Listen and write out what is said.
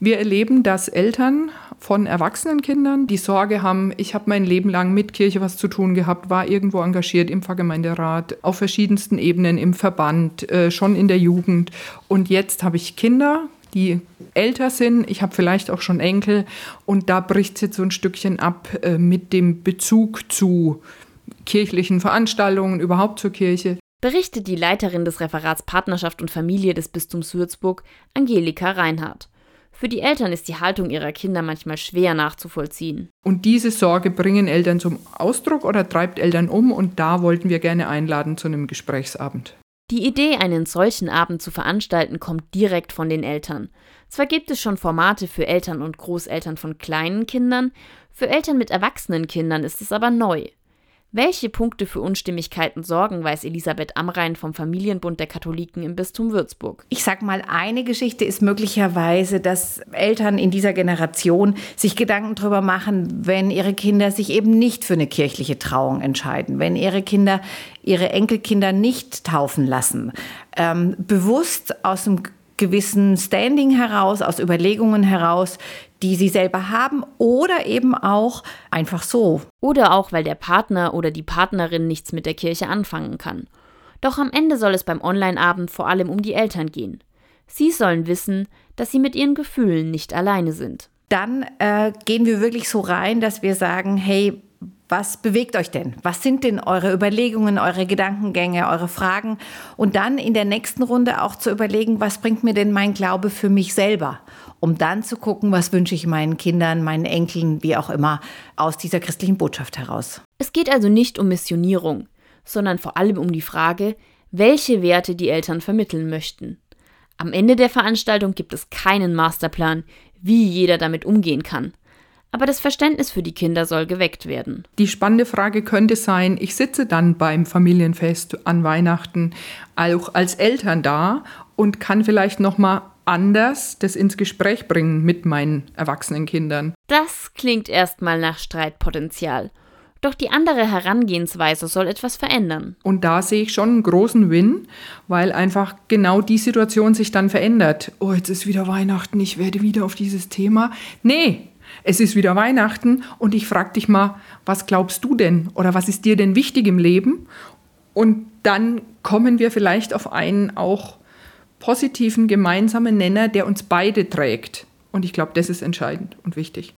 Wir erleben, dass Eltern von erwachsenen Kindern die Sorge haben, ich habe mein Leben lang mit Kirche was zu tun gehabt, war irgendwo engagiert im Pfarrgemeinderat, auf verschiedensten Ebenen, im Verband, äh, schon in der Jugend. Und jetzt habe ich Kinder, die älter sind, ich habe vielleicht auch schon Enkel und da bricht es jetzt so ein Stückchen ab äh, mit dem Bezug zu kirchlichen Veranstaltungen, überhaupt zur Kirche. Berichtet die Leiterin des Referats Partnerschaft und Familie des Bistums Würzburg, Angelika Reinhardt. Für die Eltern ist die Haltung ihrer Kinder manchmal schwer nachzuvollziehen. Und diese Sorge bringen Eltern zum Ausdruck oder treibt Eltern um und da wollten wir gerne einladen zu einem Gesprächsabend. Die Idee, einen solchen Abend zu veranstalten, kommt direkt von den Eltern. Zwar gibt es schon Formate für Eltern und Großeltern von kleinen Kindern, für Eltern mit erwachsenen Kindern ist es aber neu. Welche Punkte für Unstimmigkeiten sorgen, weiß Elisabeth Amrein vom Familienbund der Katholiken im Bistum Würzburg. Ich sag mal, eine Geschichte ist möglicherweise, dass Eltern in dieser Generation sich Gedanken darüber machen, wenn ihre Kinder sich eben nicht für eine kirchliche Trauung entscheiden, wenn ihre Kinder ihre Enkelkinder nicht taufen lassen, ähm, bewusst aus einem gewissen Standing heraus, aus Überlegungen heraus, die sie selber haben oder eben auch einfach so. Oder auch, weil der Partner oder die Partnerin nichts mit der Kirche anfangen kann. Doch am Ende soll es beim Online-Abend vor allem um die Eltern gehen. Sie sollen wissen, dass sie mit ihren Gefühlen nicht alleine sind. Dann äh, gehen wir wirklich so rein, dass wir sagen, hey, was bewegt euch denn? Was sind denn eure Überlegungen, eure Gedankengänge, eure Fragen? Und dann in der nächsten Runde auch zu überlegen, was bringt mir denn mein Glaube für mich selber? Um dann zu gucken, was wünsche ich meinen Kindern, meinen Enkeln, wie auch immer, aus dieser christlichen Botschaft heraus. Es geht also nicht um Missionierung, sondern vor allem um die Frage, welche Werte die Eltern vermitteln möchten. Am Ende der Veranstaltung gibt es keinen Masterplan, wie jeder damit umgehen kann aber das Verständnis für die Kinder soll geweckt werden. Die spannende Frage könnte sein, ich sitze dann beim Familienfest an Weihnachten auch als Eltern da und kann vielleicht noch mal anders das ins Gespräch bringen mit meinen erwachsenen Kindern. Das klingt erstmal nach Streitpotenzial. Doch die andere Herangehensweise soll etwas verändern. Und da sehe ich schon einen großen Win, weil einfach genau die Situation sich dann verändert. Oh, jetzt ist wieder Weihnachten, ich werde wieder auf dieses Thema. Nee, es ist wieder Weihnachten und ich frage dich mal, was glaubst du denn oder was ist dir denn wichtig im Leben? Und dann kommen wir vielleicht auf einen auch positiven gemeinsamen Nenner, der uns beide trägt. Und ich glaube, das ist entscheidend und wichtig.